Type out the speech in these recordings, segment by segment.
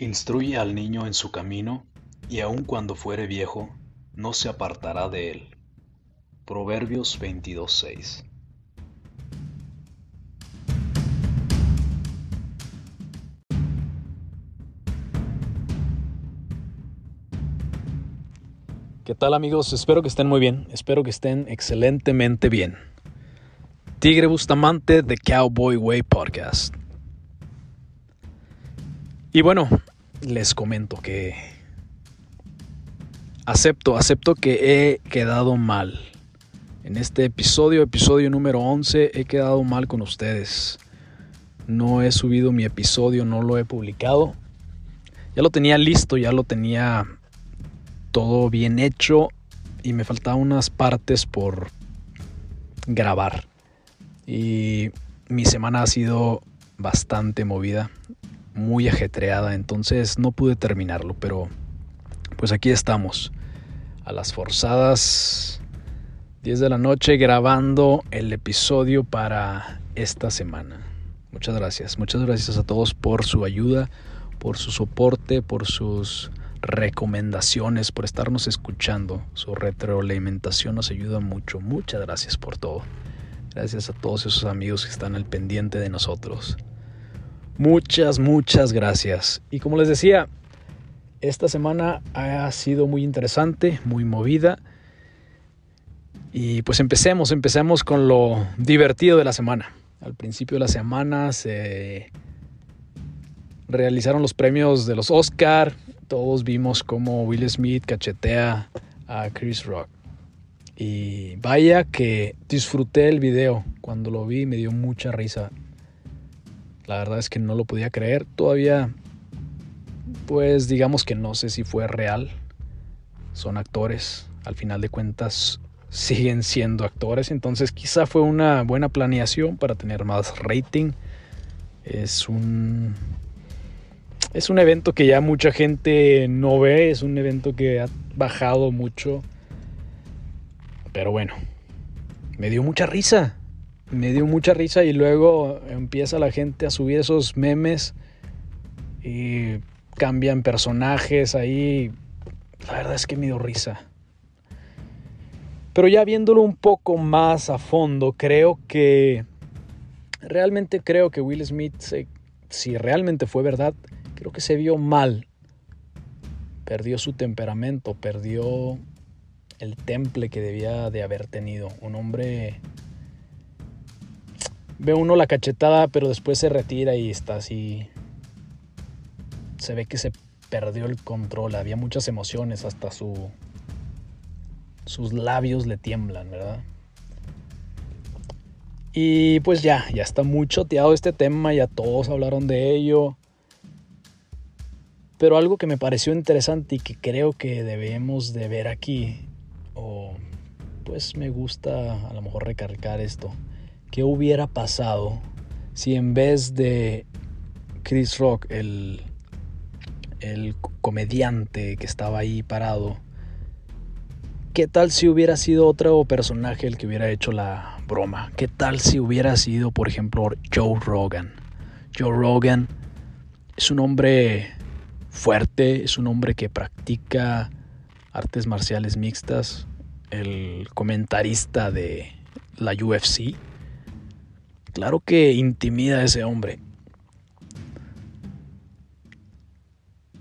Instruye al niño en su camino, y aun cuando fuere viejo, no se apartará de él. Proverbios 22:6 ¿Qué tal amigos? Espero que estén muy bien, espero que estén excelentemente bien. Tigre Bustamante de Cowboy Way Podcast. Y bueno, les comento que acepto, acepto que he quedado mal. En este episodio, episodio número 11, he quedado mal con ustedes. No he subido mi episodio, no lo he publicado. Ya lo tenía listo, ya lo tenía todo bien hecho y me faltaban unas partes por grabar. Y mi semana ha sido bastante movida, muy ajetreada, entonces no pude terminarlo, pero pues aquí estamos, a las forzadas 10 de la noche grabando el episodio para esta semana. Muchas gracias, muchas gracias a todos por su ayuda, por su soporte, por sus recomendaciones, por estarnos escuchando. Su retroalimentación nos ayuda mucho. Muchas gracias por todo. Gracias a todos esos amigos que están al pendiente de nosotros. Muchas, muchas gracias. Y como les decía, esta semana ha sido muy interesante, muy movida. Y pues empecemos, empecemos con lo divertido de la semana. Al principio de la semana se realizaron los premios de los Oscar, todos vimos cómo Will Smith cachetea a Chris Rock. Y vaya que disfruté el video. Cuando lo vi me dio mucha risa. La verdad es que no lo podía creer. Todavía, pues digamos que no sé si fue real. Son actores. Al final de cuentas siguen siendo actores. Entonces quizá fue una buena planeación para tener más rating. Es un es un evento que ya mucha gente no ve, es un evento que ha bajado mucho. Pero bueno, me dio mucha risa. Me dio mucha risa y luego empieza la gente a subir esos memes y cambian personajes ahí. La verdad es que me dio risa. Pero ya viéndolo un poco más a fondo, creo que realmente creo que Will Smith, si realmente fue verdad, creo que se vio mal. Perdió su temperamento, perdió el temple que debía de haber tenido. Un hombre... Ve uno la cachetada, pero después se retira y está así... Se ve que se perdió el control, había muchas emociones, hasta su... Sus labios le tiemblan, ¿verdad? Y pues ya, ya está muy choteado este tema, ya todos hablaron de ello. Pero algo que me pareció interesante y que creo que debemos de ver aquí, o pues me gusta a lo mejor recargar esto, ¿qué hubiera pasado si en vez de Chris Rock, el, el comediante que estaba ahí parado, ¿qué tal si hubiera sido otro personaje el que hubiera hecho la broma? ¿Qué tal si hubiera sido, por ejemplo, Joe Rogan? Joe Rogan es un hombre fuerte, es un hombre que practica artes marciales mixtas, el comentarista de la UFC. Claro que intimida a ese hombre.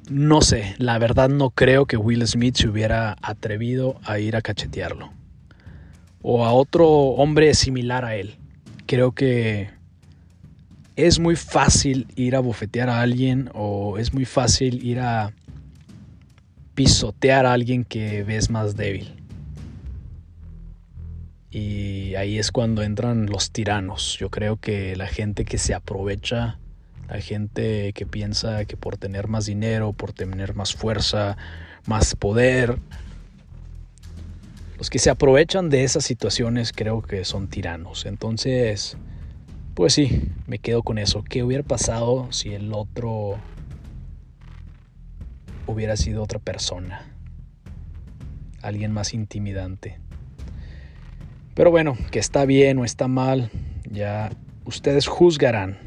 No sé, la verdad no creo que Will Smith se hubiera atrevido a ir a cachetearlo. O a otro hombre similar a él. Creo que es muy fácil ir a bofetear a alguien o es muy fácil ir a pisotear a alguien que ves más débil. Y ahí es cuando entran los tiranos. Yo creo que la gente que se aprovecha, la gente que piensa que por tener más dinero, por tener más fuerza, más poder, los que se aprovechan de esas situaciones creo que son tiranos. Entonces, pues sí, me quedo con eso. ¿Qué hubiera pasado si el otro hubiera sido otra persona? Alguien más intimidante. Pero bueno, que está bien o está mal, ya ustedes juzgarán.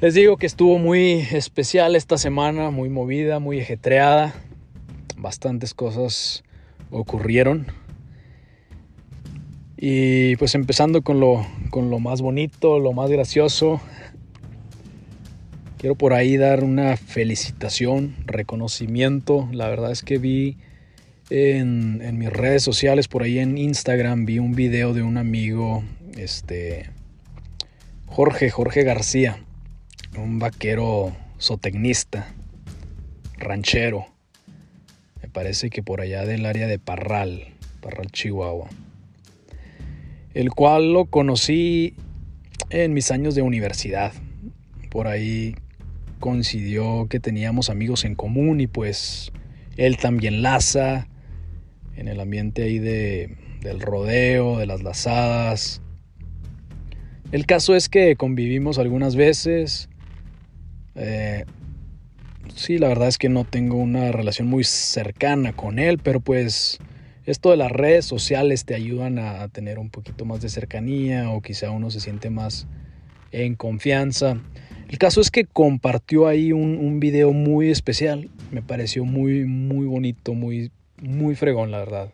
Les digo que estuvo muy especial esta semana, muy movida, muy ajetreada. Bastantes cosas ocurrieron. Y pues empezando con lo, con lo más bonito, lo más gracioso. Quiero por ahí dar una felicitación, reconocimiento. La verdad es que vi en, mis redes sociales, por ahí en Instagram, vi un video de un amigo, este, Jorge, Jorge García un vaquero zootecnista, ranchero. Me parece que por allá del área de Parral, Parral, Chihuahua. El cual lo conocí en mis años de universidad. Por ahí coincidió que teníamos amigos en común y pues él también laza en el ambiente ahí de, del rodeo, de las lazadas. El caso es que convivimos algunas veces eh, sí, la verdad es que no tengo una relación muy cercana con él, pero pues esto de las redes sociales te ayudan a tener un poquito más de cercanía o quizá uno se siente más en confianza. El caso es que compartió ahí un, un video muy especial. Me pareció muy, muy bonito, muy, muy fregón, la verdad.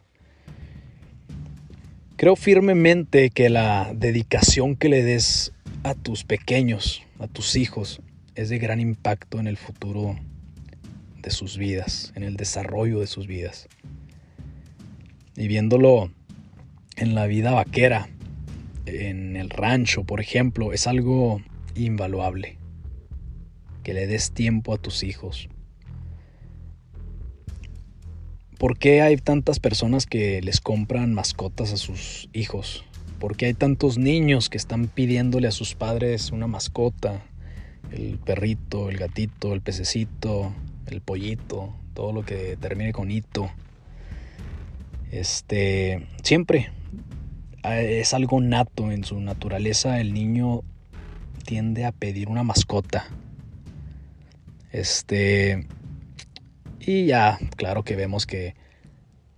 Creo firmemente que la dedicación que le des a tus pequeños, a tus hijos, es de gran impacto en el futuro de sus vidas, en el desarrollo de sus vidas. Y viéndolo en la vida vaquera, en el rancho, por ejemplo, es algo invaluable. Que le des tiempo a tus hijos. ¿Por qué hay tantas personas que les compran mascotas a sus hijos? ¿Por qué hay tantos niños que están pidiéndole a sus padres una mascota, el perrito, el gatito, el pececito, el pollito, todo lo que termine con hito. Este, siempre es algo nato en su naturaleza. El niño tiende a pedir una mascota. Este, y ya, claro que vemos que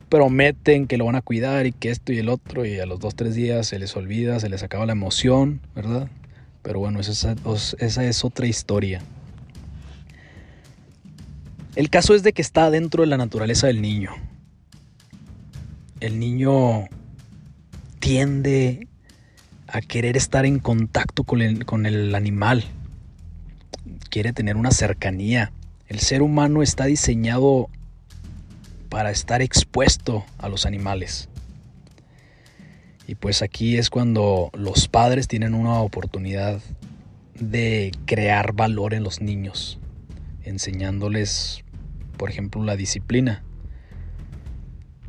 prometen que lo van a cuidar y que esto y el otro, y a los dos, tres días se les olvida, se les acaba la emoción, ¿verdad? Pero bueno, esa, esa es otra historia. El caso es de que está dentro de la naturaleza del niño. El niño tiende a querer estar en contacto con el, con el, animal. Quiere tener una cercanía. El ser humano está diseñado para estar expuesto a los animales. Y pues aquí es cuando los padres tienen una oportunidad de crear valor en los niños, enseñándoles, por ejemplo, la disciplina.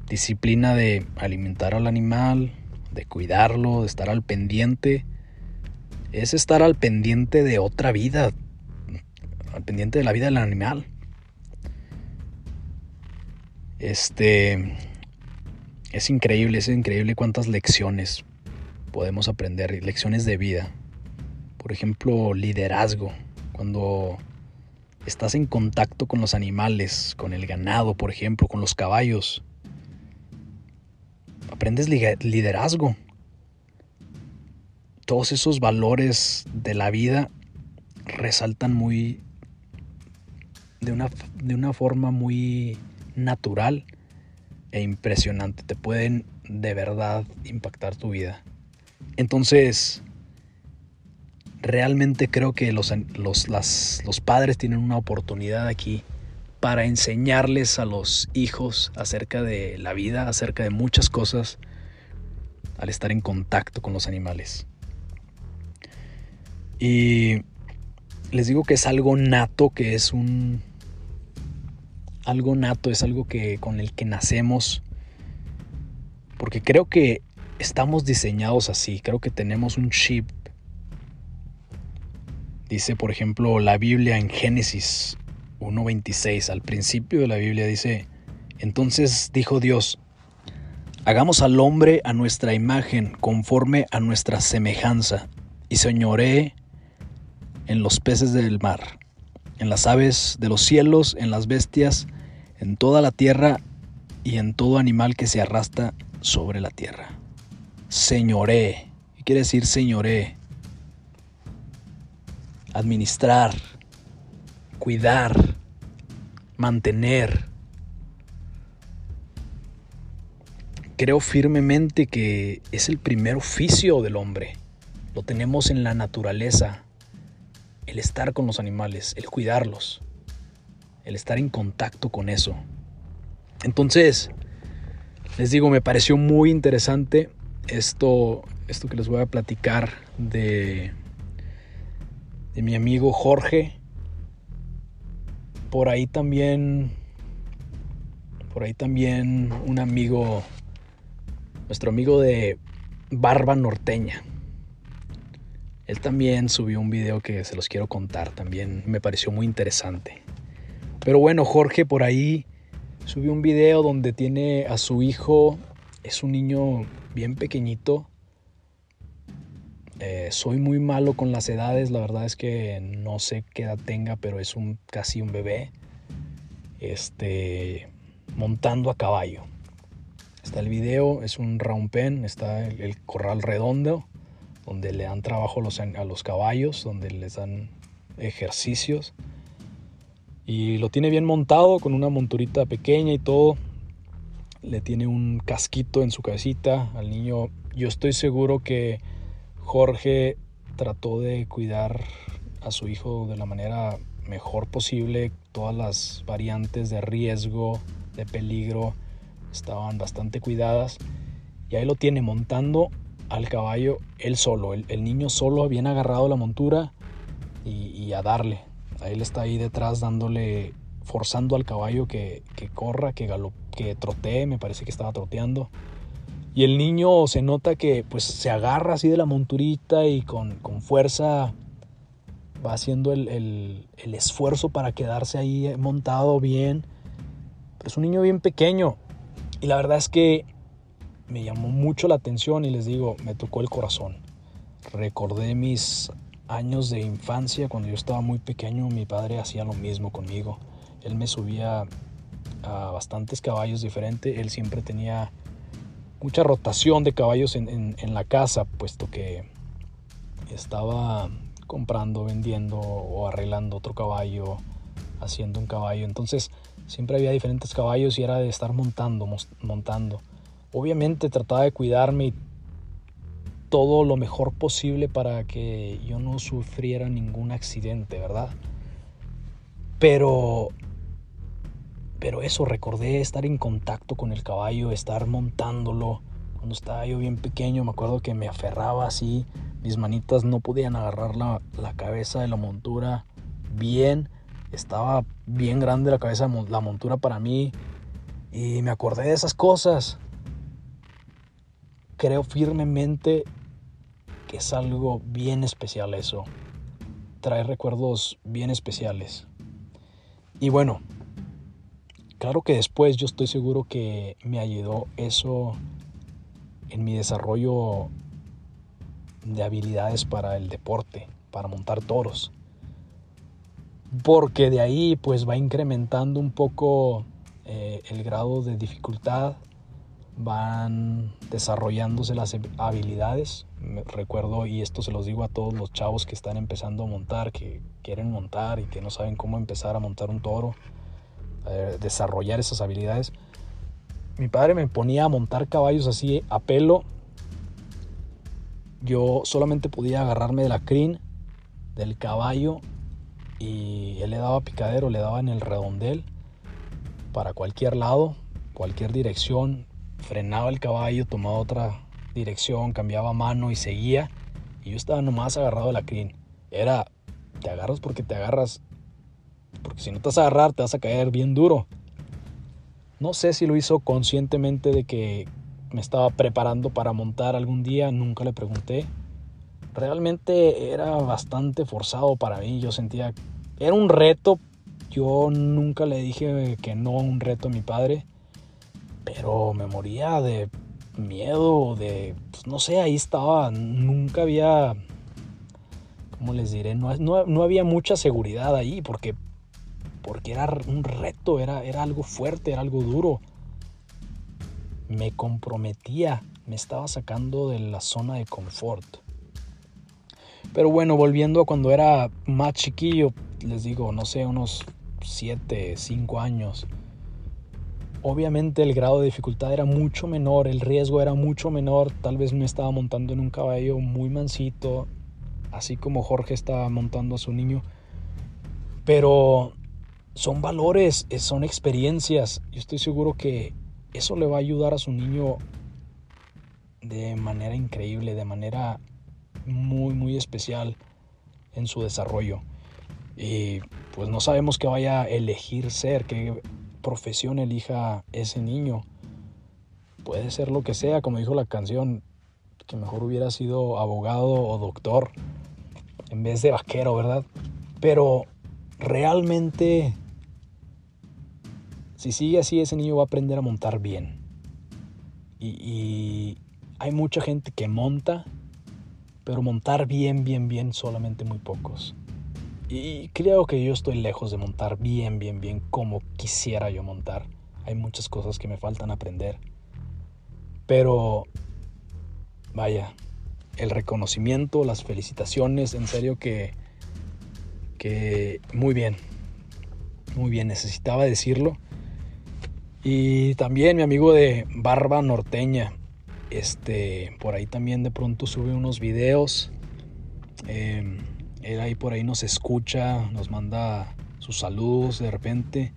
Disciplina de alimentar al animal, de cuidarlo, de estar al pendiente. Es estar al pendiente de otra vida, al pendiente de la vida del animal. Este, es increíble, es increíble cuántas lecciones podemos aprender, lecciones de vida. Por ejemplo, liderazgo, cuando estás en contacto con los animales, con el ganado, por ejemplo, con los caballos. Aprendes liderazgo. Todos esos valores de la vida resaltan muy de una, de una forma muy natural e impresionante. Te pueden de verdad impactar tu vida. Entonces, realmente creo que los, los, los padres tienen una oportunidad aquí para enseñarles a los hijos acerca de la vida, acerca de muchas cosas, al estar en contacto con los animales. Y les digo que es algo nato, que es un, algo nato, es algo que con el que nacemos. Porque creo que estamos diseñados así, creo que tenemos un chip. Dice, por ejemplo, la Biblia en Génesis 1.26, al principio de la Biblia dice, entonces dijo Dios, hagamos al hombre a nuestra imagen, conforme a nuestra semejanza, y señoré en los peces del mar, en las aves de los cielos, en las bestias, en toda la tierra y en todo animal que se arrastra sobre la tierra. Señoré, ¿qué quiere decir señoré? administrar, cuidar, mantener. Creo firmemente que es el primer oficio del hombre. Lo tenemos en la naturaleza. El estar con los animales, el cuidarlos, el estar en contacto con eso. Entonces, les digo, me pareció muy interesante esto, esto que les voy a platicar de, de mi amigo Jorge. Por ahí también, por ahí también un amigo, nuestro amigo de Barba Norteña. Él también subió un video que se los quiero contar, también me pareció muy interesante. Pero bueno, Jorge por ahí subió un video donde tiene a su hijo, es un niño bien pequeñito. Eh, soy muy malo con las edades, la verdad es que no sé qué edad tenga, pero es un casi un bebé. Este montando a caballo. Está el video, es un round pen, está el, corral redondo, donde le dan trabajo a los caballos, donde les dan ejercicios. Y lo tiene bien montado, con una monturita pequeña y todo. Le tiene un casquito en su cabecita al niño. Yo estoy seguro que Jorge trató de cuidar a su hijo de la manera mejor posible. Todas las variantes de riesgo, de peligro, estaban bastante cuidadas. Y ahí lo tiene montando al caballo él solo, el, niño solo, bien agarrado la montura y a darle. Él está ahí detrás dándole, forzando al caballo que, corra, que, que trotee, me parece que estaba troteando. Y el niño se nota que pues se agarra así de la monturita y con, fuerza va haciendo el, esfuerzo para quedarse ahí montado bien. Es un niño bien pequeño. Y la verdad es que me llamó mucho la atención y les digo, me tocó el corazón. Recordé mis años de infancia, cuando yo estaba muy pequeño, mi padre hacía lo mismo conmigo. Él me subía a bastantes caballos diferentes. Él siempre tenía mucha rotación de caballos en, la casa, puesto que estaba comprando, vendiendo o arreglando otro caballo, haciendo un caballo. Entonces siempre había diferentes caballos y era de estar montando, montando. Obviamente trataba de cuidarme y todo lo mejor posible para que yo no sufriera ningún accidente, ¿verdad? Pero pero eso recordé estar en contacto con el caballo, estar montándolo. Cuando estaba yo bien pequeño, me acuerdo que me aferraba así, mis manitas no podían agarrar la, la cabeza de la montura bien, estaba bien grande la cabeza, la montura para mí, y me acordé de esas cosas. Creo firmemente que es algo bien especial eso. Trae recuerdos bien especiales. Y bueno, claro que después yo estoy seguro que me ayudó eso en mi desarrollo de habilidades para el deporte, para montar toros. Porque de ahí pues va incrementando un poco eh, el grado de dificultad van desarrollándose las habilidades. Recuerdo, y esto se los digo a todos los chavos que están empezando a montar, que quieren montar y que no saben cómo empezar a montar un toro, desarrollar esas habilidades. Mi padre me ponía a montar caballos así a pelo. Yo solamente podía agarrarme de la crin, del caballo, y él le daba picadero, le daba en el redondel para cualquier lado, cualquier dirección, frenaba el caballo, tomaba otra dirección, cambiaba mano y seguía. Y yo estaba nomás agarrado de la crin. Era, te agarras porque te agarras. Porque si no te vas a agarrar, te vas a caer bien duro. No sé si lo hizo conscientemente de que me estaba preparando para montar algún día, nunca le pregunté. Realmente era bastante forzado para mí, yo sentía, era un reto, yo nunca le dije que no un reto a mi padre pero me moría de miedo, de, pues, no sé, ahí estaba, nunca había, ¿cómo les diré? No, no, había mucha seguridad ahí porque, porque era un reto, era, era algo fuerte, era algo duro. Me comprometía, me estaba sacando de la zona de confort. Pero bueno, volviendo a cuando era más chiquillo, les digo, no sé, unos 7, 5 años. Obviamente el grado de dificultad era mucho menor, el riesgo era mucho menor. Tal vez me estaba montando en un caballo muy mansito, así como Jorge estaba montando a su niño. Pero son valores, eh, son experiencias. Yo estoy seguro que eso le va a ayudar a su niño de manera increíble, de manera muy, muy especial en su desarrollo. Y pues no sabemos qué vaya a elegir ser, qué profesión elija ese niño. Puede ser lo que sea, como dijo la canción, que mejor hubiera sido abogado o doctor en vez de vaquero, ¿verdad? Pero realmente si sigue así, ese niño va a aprender a montar bien. Y, hay mucha gente que monta, pero montar bien, bien, bien, solamente muy pocos. Y creo que yo estoy lejos de montar bien, bien, bien como quisiera yo montar. Hay muchas cosas que me faltan aprender. Pero, vaya, el reconocimiento, las felicitaciones, en serio que, que muy bien, muy bien, necesitaba decirlo. Y también mi amigo de Barba Norteña. Este, por ahí también de pronto sube unos videos. Em, él ahí por ahí nos escucha, nos manda sus saludos de repente.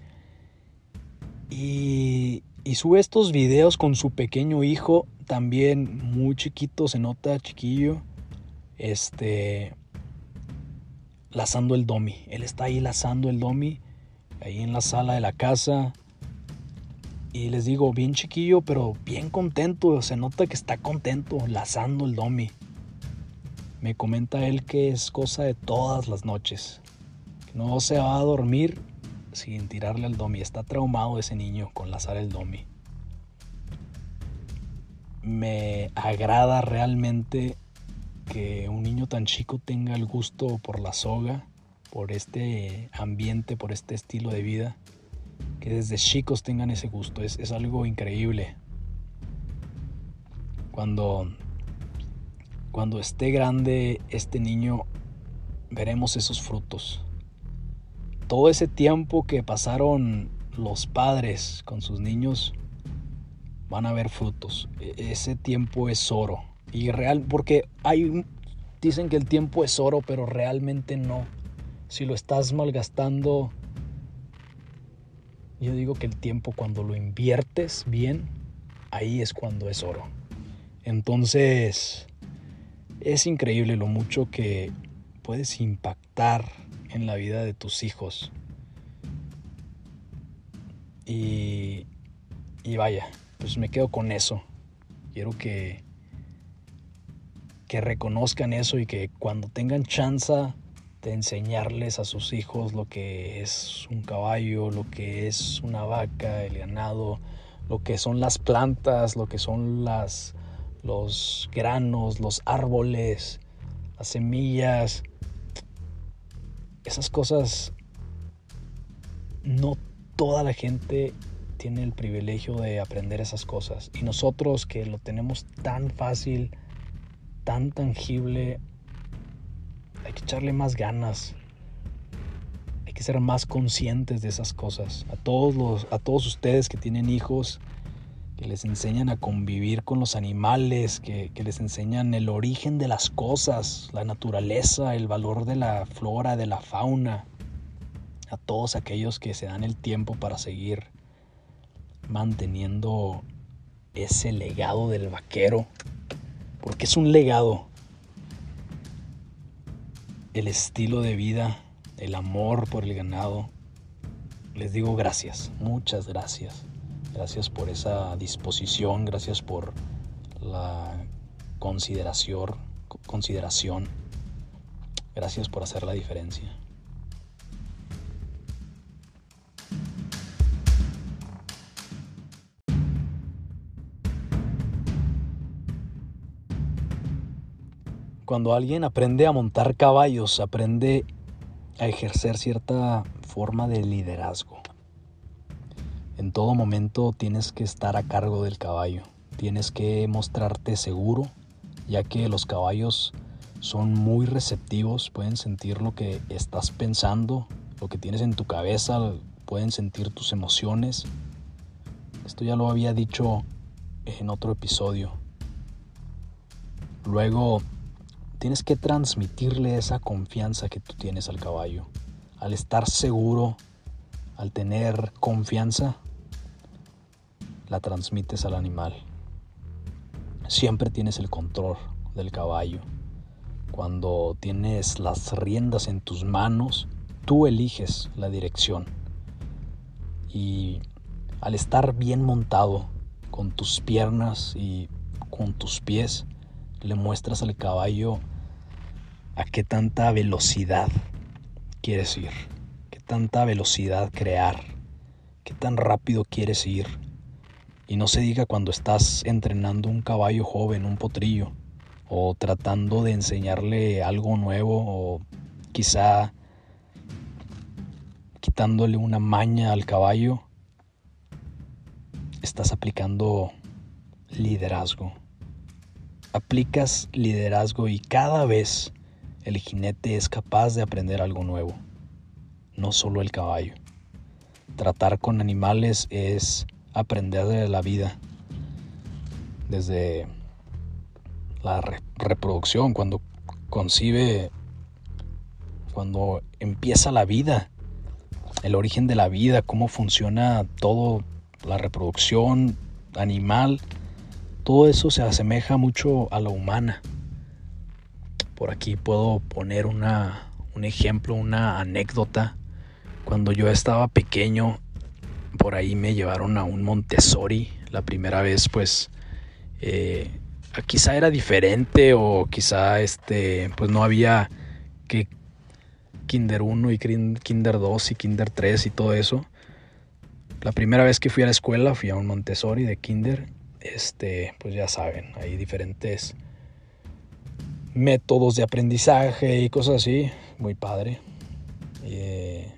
Y, y sube estos videos con su pequeño hijo, también muy chiquito, se nota chiquillo. Este, lazando el domi. Él está ahí lazando el domi, ahí en la sala de la casa. Y les digo, bien chiquillo, pero bien contento. Se nota que está contento, lazando el domi. Me comenta él que es cosa de todas las noches. no se va a dormir sin tirarle al domi. Está traumado ese niño con lazar el domi. Me agrada realmente que un niño tan chico tenga el gusto por la soga, por este ambiente, por este estilo de vida que desde chicos tengan ese gusto. Es, algo increíble. Cuando, cuando esté grande este niño, veremos esos frutos. Todo ese tiempo que pasaron los padres con sus niños, van a ver frutos. E, ese tiempo es oro. Y real, porque dicen que el tiempo es oro, pero realmente no. Si lo estás malgastando yo digo que el tiempo cuando lo inviertes bien, ahí es cuando es oro. Entonces, es increíble lo mucho que puedes impactar en la vida de tus hijos. Y, y vaya, pues me quedo con eso. Quiero que, que reconozcan eso y que cuando tengan chance de enseñarles a sus hijos lo que es un caballo, lo que es una vaca, el ganado, lo que son las plantas, lo que son las, los granos, los árboles, las semillas. Esas cosas no toda la gente tiene el privilegio de aprender esas cosas. Y nosotros que lo tenemos tan fácil, tan tangible, hay que echarle más ganas. Hay que ser más conscientes de esas cosas. A todos, los, a todos ustedes que tienen hijos, que les enseñan a convivir con los animales, que, que, les enseñan el origen de las cosas, la naturaleza, el valor de la flora, de la fauna. A todos aquellos que se dan el tiempo para seguir manteniendo ese legado del vaquero. Porque es un legado el estilo de vida, el amor por el ganado. Les digo gracias, muchas gracias. Gracias por esa disposición, gracias por la consideración, consideración. Gracias por hacer la diferencia. Cuando alguien aprende a montar caballos, aprende a ejercer cierta forma de liderazgo. En todo momento tienes que estar a cargo del caballo, tienes que mostrarte seguro, ya que los caballos son muy receptivos, pueden sentir lo que estás pensando, lo que tienes en tu cabeza, pueden sentir tus emociones. Esto ya lo había dicho en otro episodio. Luego, tienes que transmitirle esa confianza que tú tienes al caballo. Al estar seguro, al tener confianza, la transmites al animal. Siempre tienes el control del caballo. Cuando tienes las riendas en tus manos, tú eliges la dirección. Y al estar bien montado con tus piernas y con tus pies, le muestras al caballo a qué tanta velocidad quieres ir, qué tanta velocidad crear, qué tan rápido quieres ir. Y no se diga cuando estás entrenando un caballo joven, un potrillo, o tratando de enseñarle algo nuevo, o quizá quitándole una maña al caballo, estás aplicando liderazgo. Aplicas liderazgo y cada vez el jinete es capaz de aprender algo nuevo, no solo el caballo. Tratar con animales es aprender de la vida, desde la reproducción, cuando concibe, cuando empieza la vida, el origen de la vida, cómo funciona todo, la reproducción animal, todo eso se asemeja mucho a la humana. Por aquí puedo poner una, un ejemplo, una anécdota. Cuando yo estaba pequeño, por ahí me llevaron a un Montessori. La primera vez, pues, eh, quizá era diferente o quizá este, pues no había que Kinder 1 y Kinder 2 y Kinder 3 y todo eso. La primera vez que fui a la escuela fui a un Montessori de Kinder. Este, pues ya saben, hay diferentes métodos de aprendizaje y cosas así. Muy padre. Eh,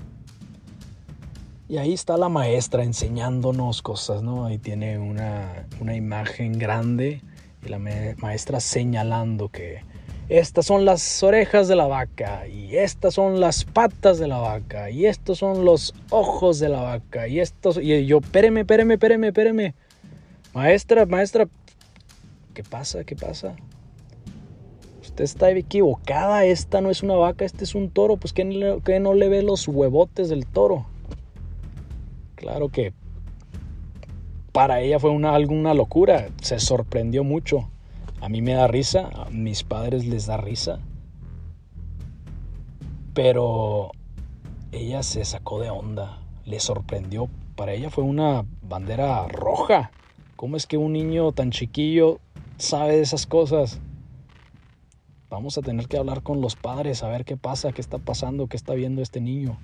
y ahí está la maestra enseñándonos cosas, ¿no? Ahí tiene una, una imagen grande y la maestra señalando que estas son las orejas de la vaca y estas son las patas de la vaca y estos son los ojos de la vaca y estos y yo, espéreme, espéreme, espéreme, espéreme. Maestra, maestra, ¿qué pasa? ¿Qué pasa? Usted está equivocada, esta no es una vaca, este es un toro, pues que no le ve los huevotes del toro. Claro que para ella fue una, alguna locura, se sorprendió mucho. A mí me da risa, a mis padres les da risa. Pero ella se sacó de onda, le sorprendió. Para ella fue una bandera roja. ¿Cómo es que un niño tan chiquillo sabe de esas cosas? Vamos a tener que hablar con los padres a ver qué pasa, qué está pasando, qué está viendo este niño.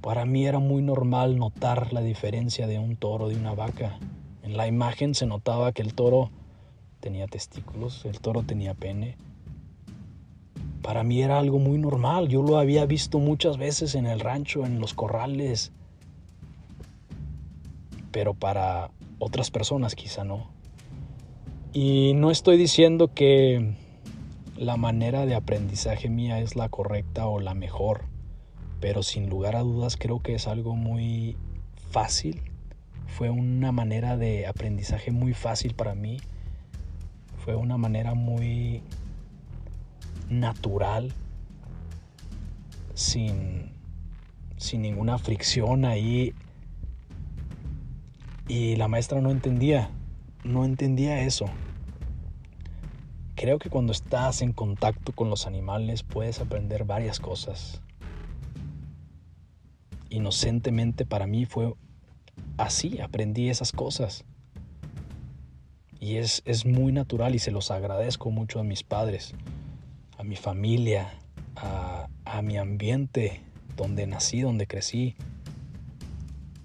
Para mí era muy normal notar la diferencia de un toro de una vaca. En la imagen se notaba que el toro tenía testículos, el toro tenía pene. Para mí era algo muy normal, yo lo había visto muchas veces en el rancho, en los corrales, pero para otras personas quizá no. Y no estoy diciendo que la manera de aprendizaje mía es la correcta o la mejor, pero sin lugar a dudas creo que es algo muy fácil. Fue una manera de aprendizaje muy fácil para mí fue una manera muy natural, sin, sin ninguna fricción ahí. Y la maestra no entendía, no entendía eso. Creo que cuando estás en contacto con los animales puedes aprender varias cosas. Inocentemente para mí fue así, aprendí esas cosas. Y es, muy natural y se los agradezco mucho a mis padres, a mi familia, a, a mi ambiente donde nací, donde crecí,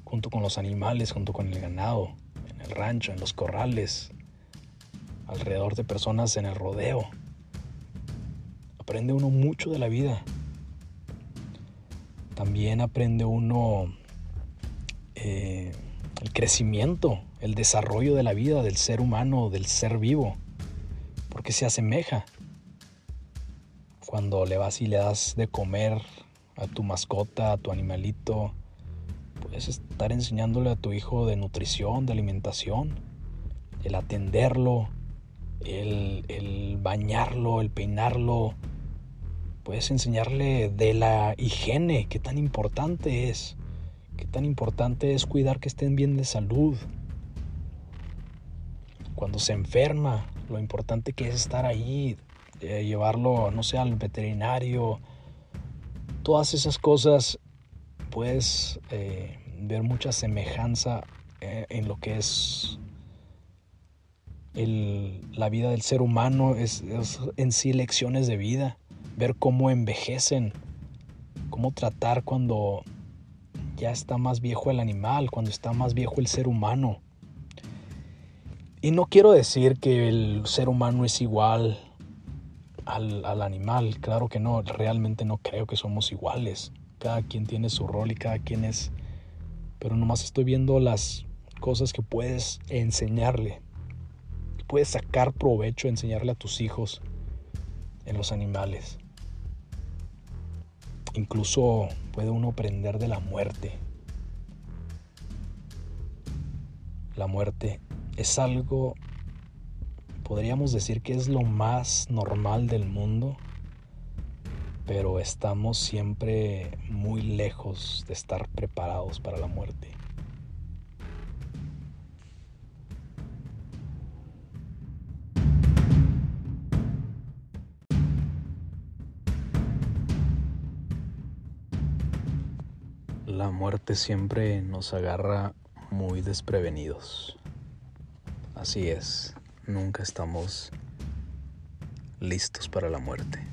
junto con los animales, junto con el ganado, en el rancho, en los corrales, alrededor de personas en el rodeo. Aprende uno mucho de la vida. También aprende uno eh, el crecimiento, el desarrollo de la vida del ser humano, del ser vivo, porque se asemeja. cuando le vas y le das de comer a tu mascota, a tu animalito, puedes estar enseñándole a tu hijo de nutrición, de alimentación, el atenderlo, el, el bañarlo, el peinarlo. Puedes enseñarle de la higiene, qué tan importante es, qué tan importante es cuidar que estén bien de salud. Cuando se enferma, lo importante que es estar ahí, eh, llevarlo, no sé, al veterinario. Todas esas cosas puedes eh, ver mucha semejanza eh, en lo que es la vida del ser humano, es, en sí lecciones de vida, ver cómo envejecen, cómo tratar cuando ya está más viejo el animal, cuando está más viejo el ser humano. Y no quiero decir que el ser humano es igual al, al, animal, claro que no, realmente no creo que somos iguales. Cada quien tiene su rol y cada quien es... Pero nomás estoy viendo las cosas que puedes enseñarle puedes sacar provecho, enseñarle a tus hijos en los animales. Incluso puede uno aprender de la muerte. La muerte es algo, podríamos decir que es lo más normal del mundo, pero estamos siempre muy lejos de estar preparados para la muerte. La muerte siempre nos agarra muy desprevenidos. Así es, nunca estamos listos para la muerte.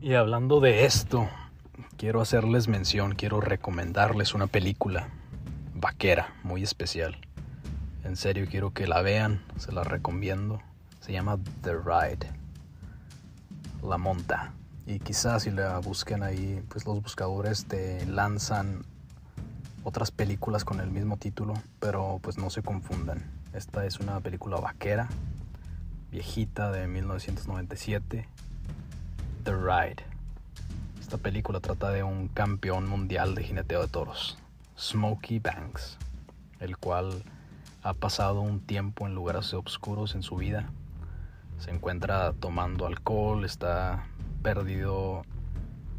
Y hablando de esto, quiero hacerles mención, quiero recomendarles una película vaquera muy especial. En serio quiero que la vean, se la recomiendo. Se llama The Ride. La monta. Y quizás si la busquen ahí, pues los buscadores te lanzan otras películas con el mismo título, pero pues no se confundan. Esta es una película vaquera, viejita de 1997, The Ride. Esta película trata de un campeón mundial de jineteo de toros, Smokey Banks, el cual ha pasado un tiempo en lugares oscuros en su vida. Se encuentra tomando alcohol, está perdido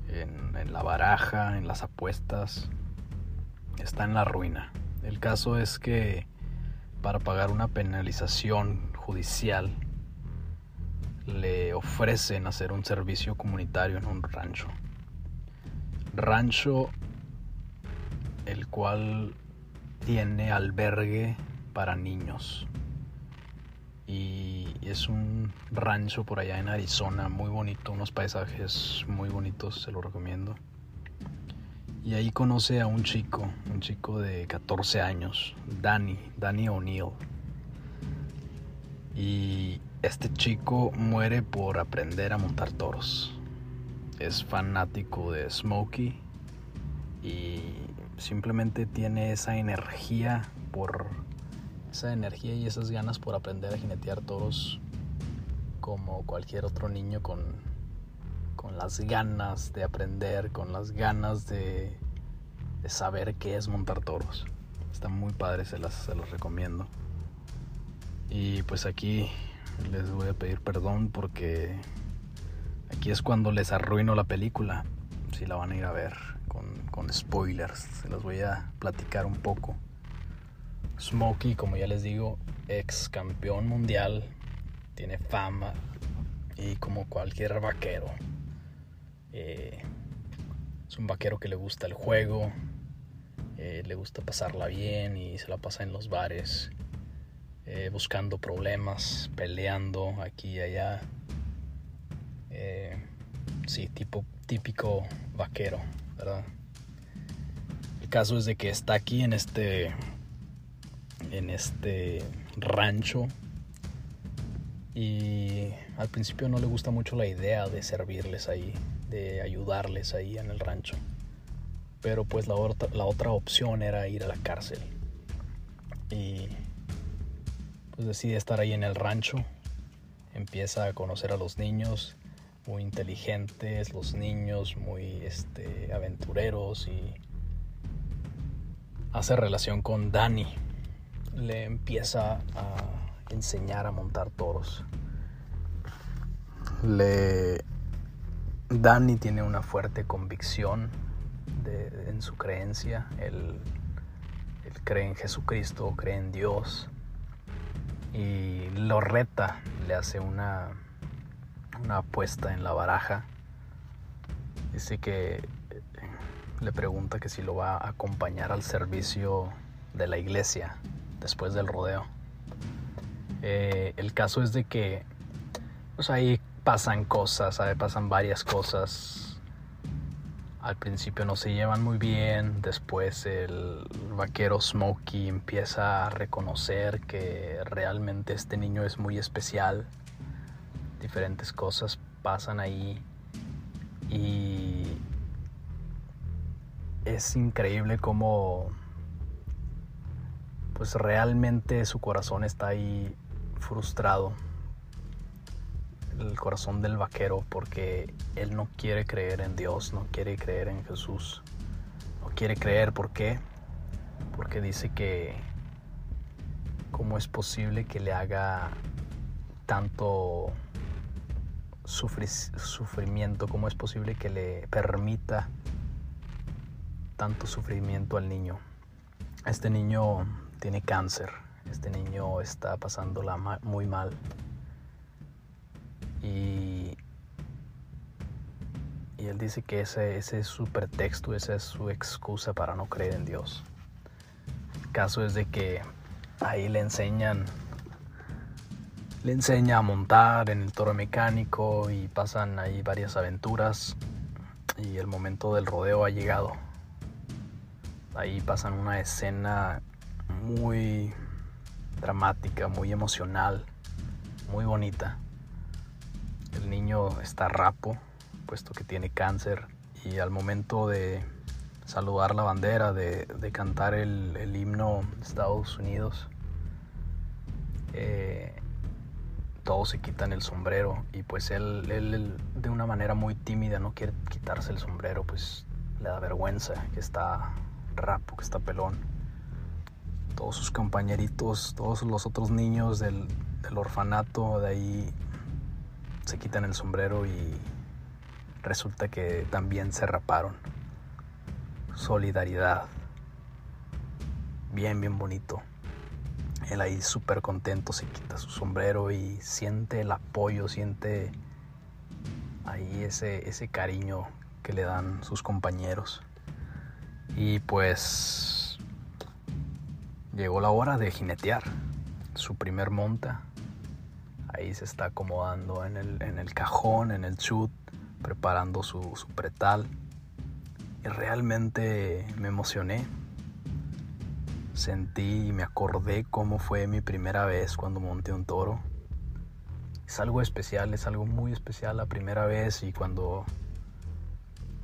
en, en, la baraja, en las apuestas, está en la ruina. El caso es que para pagar una penalización judicial le ofrecen hacer un servicio comunitario en un rancho. Rancho el cual tiene albergue para niños. Y es un rancho por allá en Arizona, muy bonito, unos paisajes muy bonitos, se lo recomiendo. Y ahí conoce a un chico, un chico de 14 años, Danny, Danny O'Neill. Y este chico muere por aprender a montar toros. Es fanático de Smokey y simplemente tiene esa energía por esa energía y esas ganas por aprender a jinetear toros como cualquier otro niño con, con las ganas de aprender, con las ganas de, saber qué es montar toros. Está muy padre, se las, se los recomiendo. Y pues aquí les voy a pedir perdón porque aquí es cuando les arruino la película, si la van a ir a ver, con, con spoilers. Se los voy a platicar un poco. Smokey, como ya les digo, ex campeón mundial, tiene fama y como cualquier vaquero, eh, es un vaquero que le gusta el juego, eh, le gusta pasarla bien y se la pasa en los bares, eh, buscando problemas, peleando aquí y allá. sí, tipo, típico vaquero, ¿verdad? El caso es de que está aquí en este en este rancho y al principio no le gusta mucho la idea de servirles ahí, de ayudarles ahí en el rancho. pero pues la, la otra opción era ir a la cárcel. Y pues decide estar ahí en el rancho, empieza a conocer a los niños, muy inteligentes, los niños muy este, aventureros y hace relación con Dani. Le empieza a enseñar a montar toros. Le Dani tiene una fuerte convicción en su creencia. Él, él cree en Jesucristo, cree en Dios y lo reta, le hace una, una apuesta en la baraja. Dice que le pregunta que si lo va a acompañar al servicio de la iglesia después del rodeo. Eh, el caso es de que pues ahí pasan cosas, pasan varias cosas al principio no se llevan muy bien, después el vaquero Smokey empieza a reconocer que realmente este niño es muy especial, diferentes cosas pasan ahí y es increíble cómo pues realmente su corazón está ahí frustrado el corazón del vaquero porque él no quiere creer en Dios, no quiere creer en Jesús. No quiere creer, ¿por qué? Porque dice que cómo es posible que le haga tanto sufrimiento, cómo es posible que le permita tanto sufrimiento al niño. Este niño tiene cáncer, este niño está pasándola muy mal y, él dice que ese, ese, es su pretexto, esa es su excusa para no creer en Dios. El caso es de que ahí le enseñan, le enseña a montar en el toro mecánico y pasan ahí varias aventuras y el momento del rodeo ha llegado. Ahí pasan una escena muy dramática, muy emocional, muy bonita. El niño está rapo, puesto que tiene cáncer, y al momento de saludar la bandera, de, cantar el, himno de Estados Unidos, eh, todos se quitan el sombrero y pues él, él, de una manera muy tímida no quiere quitarse el sombrero, pues le da vergüenza que está rapo, que está pelón. Todos sus compañeritos, todos los otros niños del, orfanato de ahí se quitan el sombrero y resulta que también se raparon. Solidaridad. Bien, bien bonito. Él ahí súper contento se quita su sombrero y siente el apoyo, siente ahí ese, ese cariño que le dan sus compañeros. Y pues llegó la hora de jinetear su primer monta Ahí se está acomodando en el, cajón, en el chut, preparando su, pretal. Y realmente me emocioné. Sentí y me acordé cómo fue mi primera vez cuando monté un toro. Es algo especial, es algo muy especial la primera vez y cuando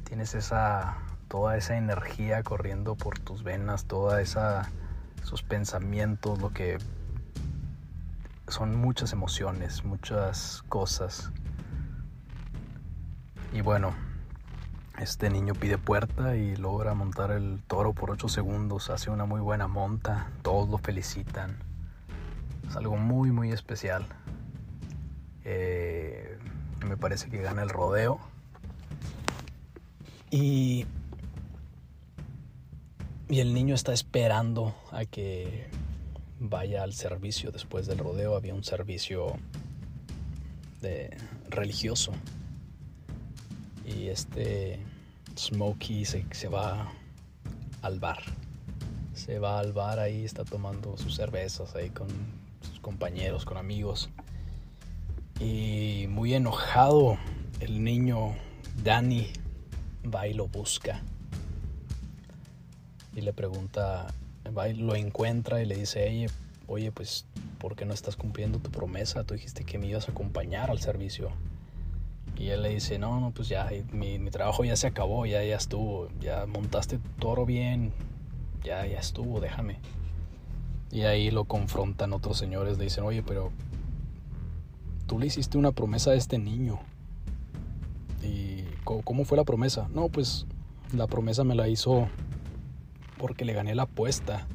tienes esa toda esa energía corriendo por tus venas, toda esa esos pensamientos, lo que son muchas emociones, muchas cosas. Y bueno, este niño pide puerta y logra montar el toro por 8 segundos, hace una muy buena monta, todos lo felicitan. Es algo muy, muy especial. Eh, me parece que gana el rodeo. Y, y el niño está esperando a que vaya al servicio después del rodeo. Había un servicio de religioso. Y este Smokey se, se va al bar. Se va al bar ahí, está tomando sus cervezas ahí con sus compañeros, con amigos. Y muy enojado, el niño Danny va y lo busca. Y le pregunta, va y lo encuentra y le dice, oye, oye, pues, ¿por qué no estás cumpliendo tu promesa? Tú dijiste que me ibas a acompañar al servicio. Y él le dice, no, no, pues ya, mi, trabajo ya se acabó, ya, ya estuvo, ya montaste toro bien, ya, ya estuvo, déjame. Y ahí lo confrontan otros señores, le dicen, oye, pero tú le hiciste una promesa a este niño. ¿Y cómo fue la promesa? No, pues la promesa me la hizo porque le gané la apuesta.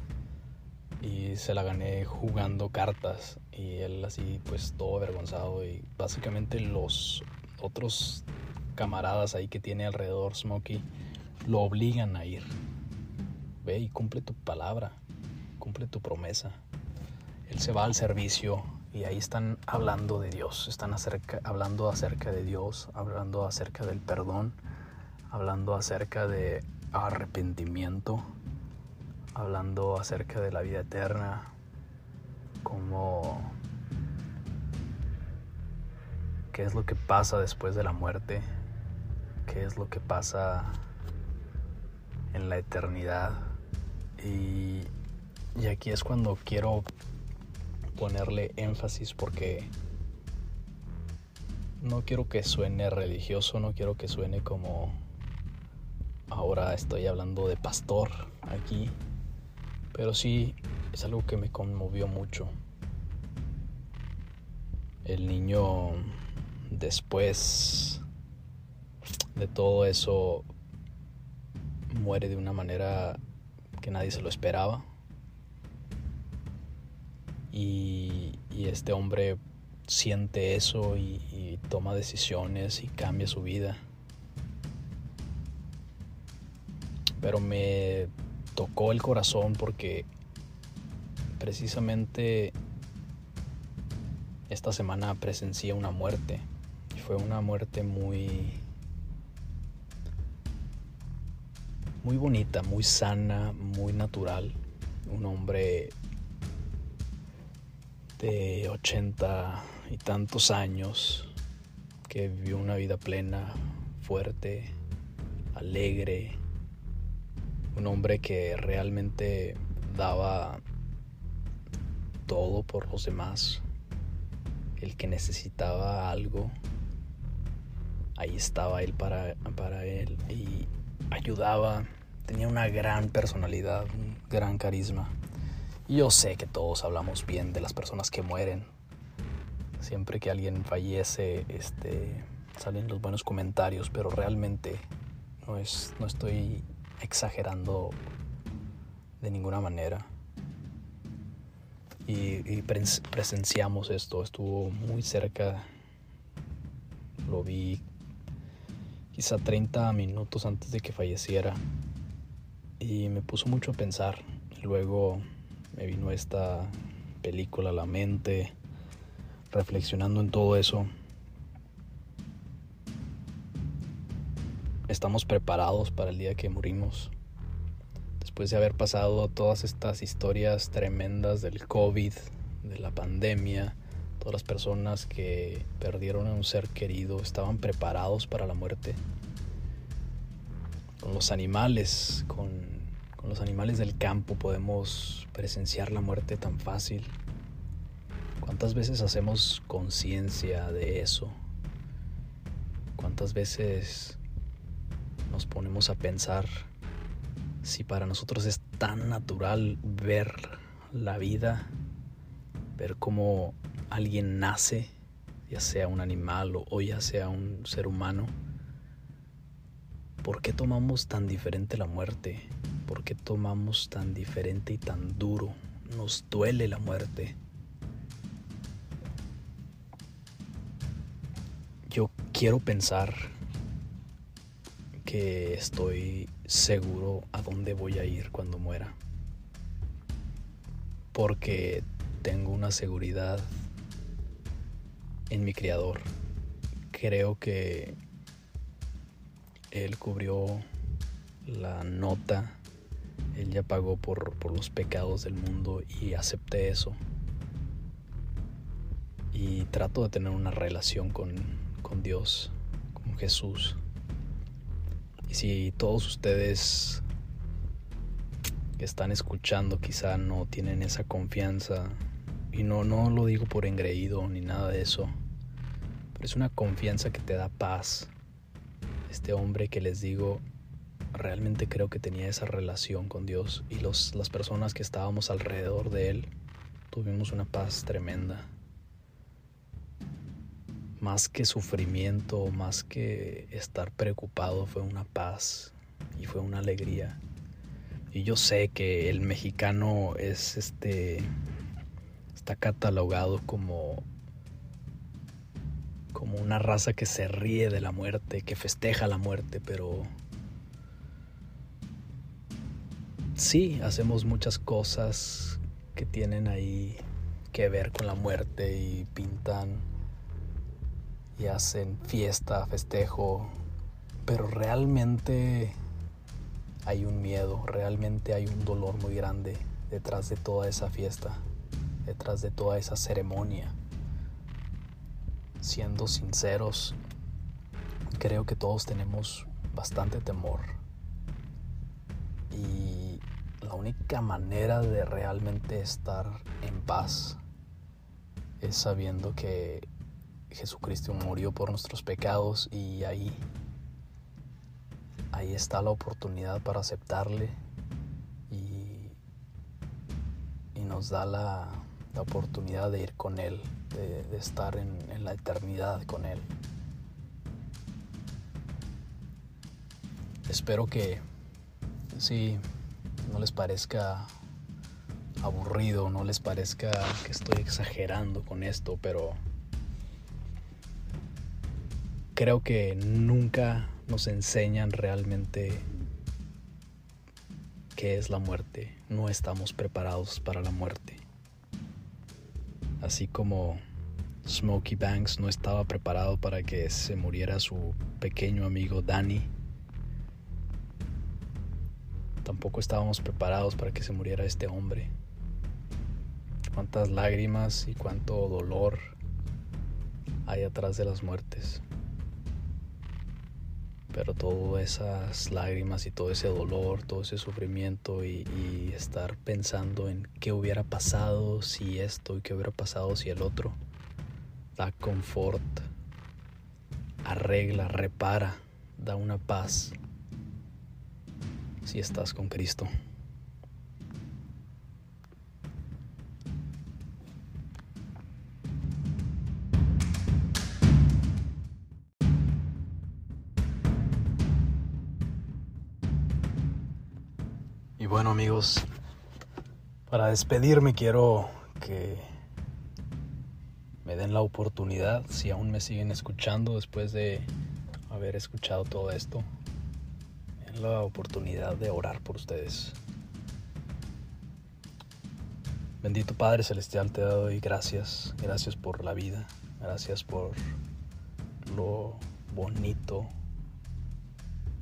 Y se la gané jugando cartas. Y él así pues todo avergonzado. Y básicamente los otros camaradas ahí que tiene alrededor Smokey lo obligan a ir. Ve y cumple tu palabra, cumple tu promesa. Él se va al servicio y ahí están hablando de Dios, están acerca, hablando acerca de Dios, hablando acerca del perdón, hablando acerca de arrepentimiento, hablando acerca de la vida eterna, como qué es lo que pasa después de la muerte, qué es lo que pasa en la eternidad. Y, y aquí es cuando quiero ponerle énfasis porque no quiero que suene religioso, no quiero que suene como ahora estoy hablando de pastor aquí, pero sí es algo que me conmovió mucho. El niño después de todo eso muere de una manera que nadie se lo esperaba. Y, este hombre siente eso y, y toma decisiones y cambia su vida. Pero me tocó el corazón porque precisamente esta semana presencié una muerte fue una muerte muy muy bonita, muy sana, muy natural. Un hombre de ochenta y tantos años que vivió una vida plena, fuerte, alegre. Un hombre que realmente daba todo por los demás. El que necesitaba algo ahí estaba él para, para él y ayudaba, tenía una gran personalidad, un gran carisma. Yo sé que todos hablamos bien de las personas que mueren. Siempre que alguien fallece, este, salen los buenos comentarios, pero realmente no, es, no estoy exagerando de ninguna manera. Y, presenciamos esto, estuvo muy cerca, lo vi quizá 30 minutos antes de que falleciera y me puso mucho a pensar. Luego me vino esta película a la mente, reflexionando en todo eso. Estamos preparados para el día que morimos. Después de haber pasado todas estas historias tremendas del COVID, de la pandemia, Todas las personas que perdieron a un ser querido estaban preparados para la muerte. Con los animales, con, con los animales del campo podemos presenciar la muerte tan fácil. ¿Cuántas veces hacemos conciencia de eso? ¿Cuántas veces nos ponemos a pensar si para nosotros es tan natural ver la vida, ver cómo alguien nace, ya sea un animal o, ya sea un ser humano, ¿por qué tomamos tan diferente la muerte? ¿Por qué tomamos tan diferente y tan duro? Nos duele la muerte. Yo quiero pensar que estoy seguro a dónde voy a ir cuando muera. Porque tengo una seguridad en mi Creador. Creo que Él cubrió la nota, Él ya pagó por, los pecados del mundo y acepté eso. Y trato de tener una relación con, con Dios, con Jesús. Y si todos ustedes que están escuchando quizá no tienen esa confianza y no, no lo digo por engreído ni nada de eso. pero es una confianza que te da paz. Este hombre que les digo, realmente creo que tenía esa relación con Dios y los, las personas que estábamos alrededor de él tuvimos una paz tremenda. Más que sufrimiento, más que estar preocupado, fue una paz y fue una alegría. Y yo sé que el mexicano es este está catalogado como como una raza que se ríe de la muerte, que festeja la muerte, pero sí, hacemos muchas cosas que tienen ahí que ver con la muerte y pintan y hacen fiesta, festejo, pero realmente hay un miedo, realmente hay un dolor muy grande detrás de toda esa fiesta, detrás de toda esa ceremonia. Siendo sinceros, creo que todos tenemos bastante temor y la única manera de realmente estar en paz es sabiendo que Jesucristo murió por nuestros pecados y ahí ahí está la oportunidad para aceptarle y, y nos da la, la, oportunidad de ir con Él, de, estar en, en la eternidad con Él. Espero que sí, no les parezca aburrido, no les parezca que estoy exagerando con esto, pero creo que nunca nos enseñan realmente qué es la muerte. No estamos preparados para la muerte. Así como Smokey Banks no estaba preparado para que se muriera su pequeño amigo Danny. Tampoco estábamos preparados para que se muriera este hombre. Cuántas lágrimas y cuánto dolor hay atrás de las muertes pero todas esas lágrimas y todo ese dolor, todo ese sufrimiento y, y, estar pensando en qué hubiera pasado si esto y qué hubiera pasado si el otro, da confort, arregla, repara, da una paz si estás con Cristo. Amigos, para despedirme quiero que me den la oportunidad, si aún me siguen escuchando después de haber escuchado todo esto, den la oportunidad de orar por ustedes. Bendito Padre Celestial, te doy gracias, gracias por la vida, gracias por lo bonito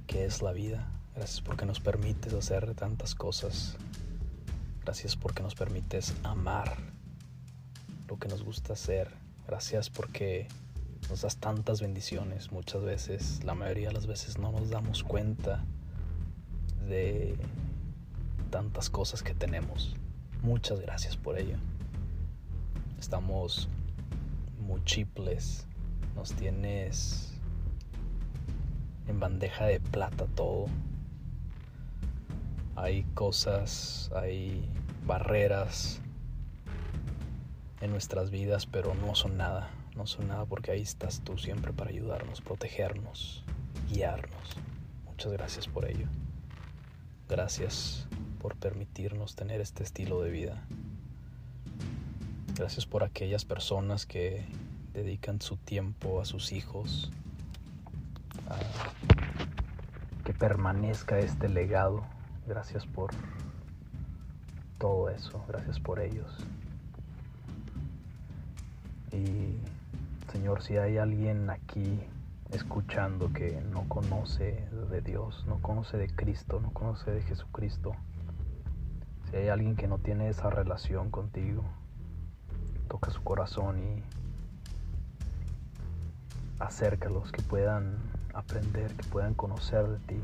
que es la vida. Gracias porque nos permites hacer tantas cosas. Gracias porque nos permites amar lo que nos gusta hacer. Gracias porque nos das tantas bendiciones. Muchas veces, la mayoría de las veces no nos damos cuenta de tantas cosas que tenemos. Muchas gracias por ello. Estamos múltiples. Nos tienes en bandeja de plata todo hay cosas, hay barreras en nuestras vidas, pero no son nada, no son nada porque ahí estás tú siempre para ayudarnos, protegernos, guiarnos. Muchas gracias por ello. Gracias por permitirnos tener este estilo de vida. Gracias por aquellas personas que dedican su tiempo a sus hijos, que permanezca este legado Gracias por todo eso, gracias por ellos. Y Señor, si hay alguien aquí escuchando que no conoce de Dios, no conoce de Cristo, no conoce de Jesucristo, si hay alguien que no tiene esa relación contigo, toca su corazón y acércalos, que puedan aprender, que puedan conocer de ti,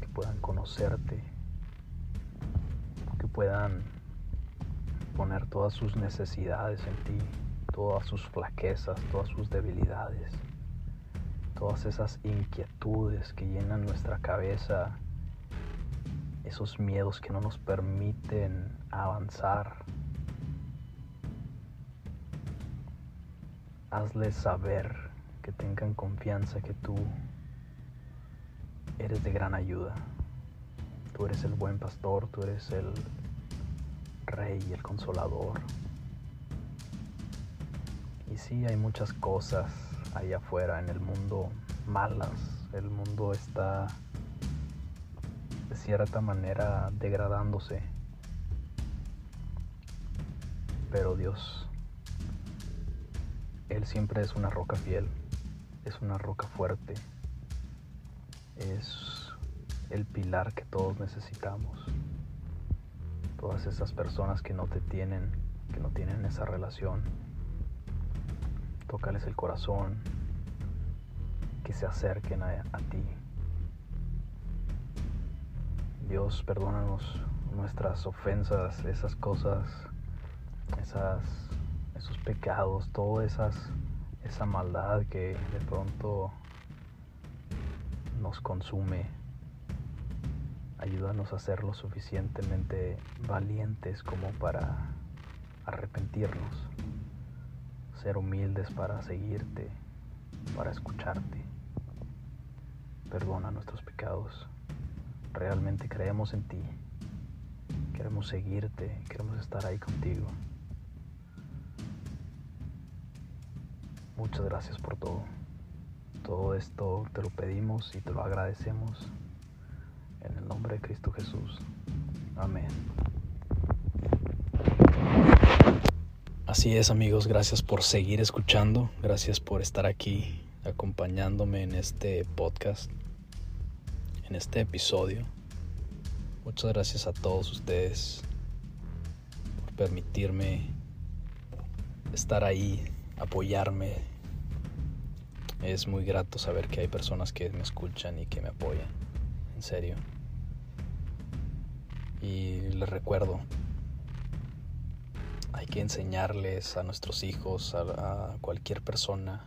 que puedan conocerte puedan poner todas sus necesidades en ti, todas sus flaquezas, todas sus debilidades, todas esas inquietudes que llenan nuestra cabeza, esos miedos que no nos permiten avanzar. Hazles saber que tengan confianza que tú eres de gran ayuda. Tú eres el buen pastor, tú eres el rey, el consolador. Y sí, hay muchas cosas allá afuera en el mundo malas. El mundo está de cierta manera degradándose. Pero Dios, Él siempre es una roca fiel, es una roca fuerte, es el pilar que todos necesitamos. Todas esas personas que no te tienen, que no tienen esa relación, tócales el corazón, que se acerquen a, ti. Dios, perdónanos nuestras ofensas, esas cosas, esas, esos pecados, toda esas, esa maldad que de pronto nos consume. Ayúdanos a ser lo suficientemente valientes como para arrepentirnos ser humildes para seguirte, para escucharte. Perdona nuestros pecados. Realmente creemos en ti. Queremos seguirte, queremos estar ahí contigo. Muchas gracias por todo. Todo esto te lo pedimos y te lo agradecemos en el nombre de Cristo Jesús. Amén. Así es amigos, gracias por seguir escuchando, gracias por estar aquí acompañándome en este podcast, en este episodio. Muchas gracias a todos ustedes por permitirme estar ahí, apoyarme. Es muy grato saber que hay personas que me escuchan y que me apoyan, en serio. Y les recuerdo, hay que enseñarles a nuestros hijos, a, cualquier persona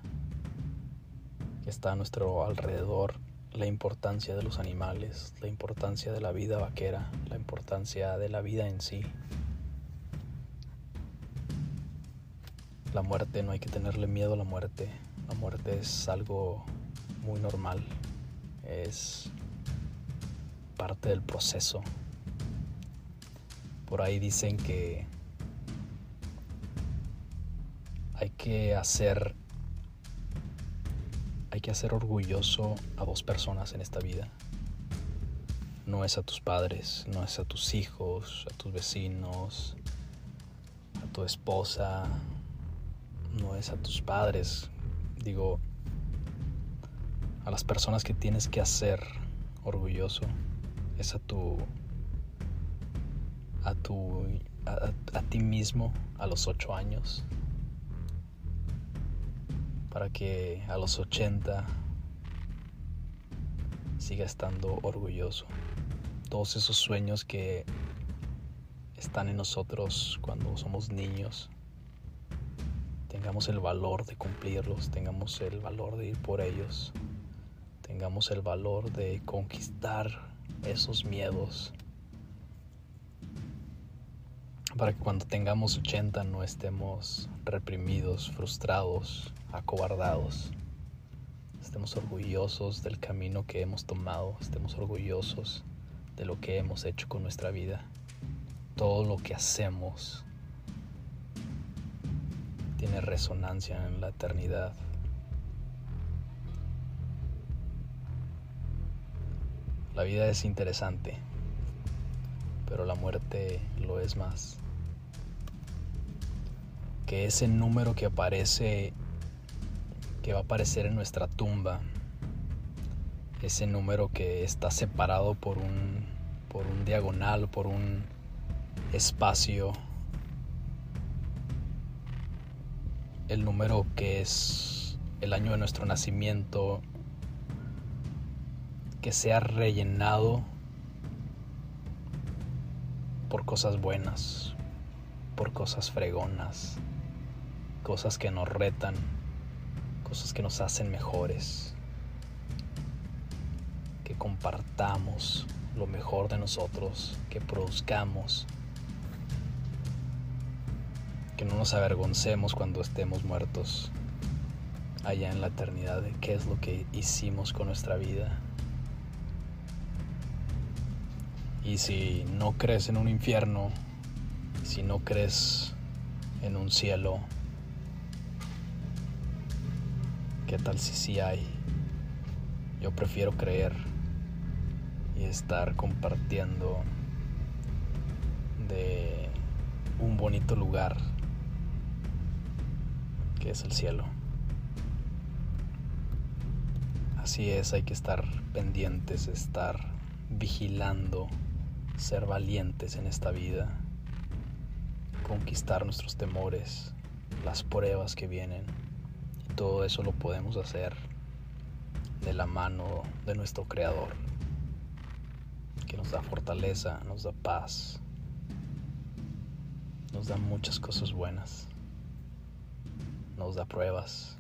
que está a nuestro alrededor, la importancia de los animales, la importancia de la vida vaquera, la importancia de la vida en sí. La muerte, no hay que tenerle miedo a la muerte. La muerte es algo muy normal. Es parte del proceso. Por ahí dicen que hay que hacer hay que hacer orgulloso a dos personas en esta vida. No es a tus padres, no es a tus hijos, a tus vecinos, a tu esposa, no es a tus padres. Digo, a las personas que tienes que hacer orgulloso a tu a tu a, ti mismo a los ocho años. Para que a los 80 siga estando orgulloso. Todos esos sueños que están en nosotros cuando somos niños, tengamos el valor de cumplirlos, tengamos el valor de ir por ellos, tengamos el valor de conquistar esos miedos para que cuando tengamos 80 no estemos reprimidos, frustrados, acobardados. Estemos orgullosos del camino que hemos tomado, estemos orgullosos de lo que hemos hecho con nuestra vida. Todo lo que hacemos tiene resonancia en la eternidad. La vida es interesante, pero la muerte lo es más. Que ese número que aparece que va a aparecer en nuestra tumba. Ese número que está separado por un, por un diagonal, por un espacio. El número que es el año de nuestro nacimiento, que sea rellenado por cosas buenas, por cosas fregonas, cosas que nos retan, cosas que nos hacen mejores, que compartamos lo mejor de nosotros, que produzcamos, que no nos avergoncemos cuando estemos muertos allá en la eternidad de qué es lo que hicimos con nuestra vida. Y si no crees en un infierno, si no crees en un cielo, ¿qué tal si sí hay? Yo prefiero creer y estar compartiendo de un bonito lugar que es el cielo. Así es, hay que estar pendientes, estar vigilando, ser valientes en esta vida, conquistar nuestros temores, las pruebas que vienen. Y todo eso lo podemos hacer de la mano de nuestro Creador, que nos da fortaleza, nos da paz, nos da muchas cosas buenas, nos da pruebas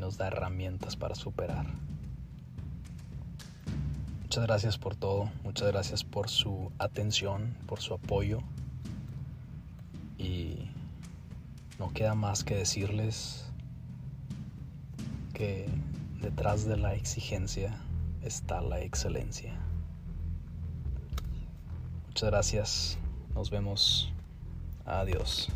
nos da herramientas para superar. Muchas gracias por todo, muchas gracias por su atención, por su apoyo y no queda más que decirles que detrás de la exigencia está la excelencia. Muchas gracias, nos vemos, adiós.